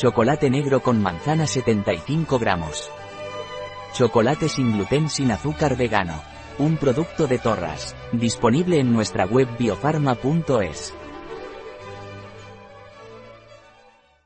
Chocolate negro con manzana 75 gramos. Chocolate sin gluten sin azúcar vegano. Un producto de Torras. Disponible en nuestra web biofarma.es.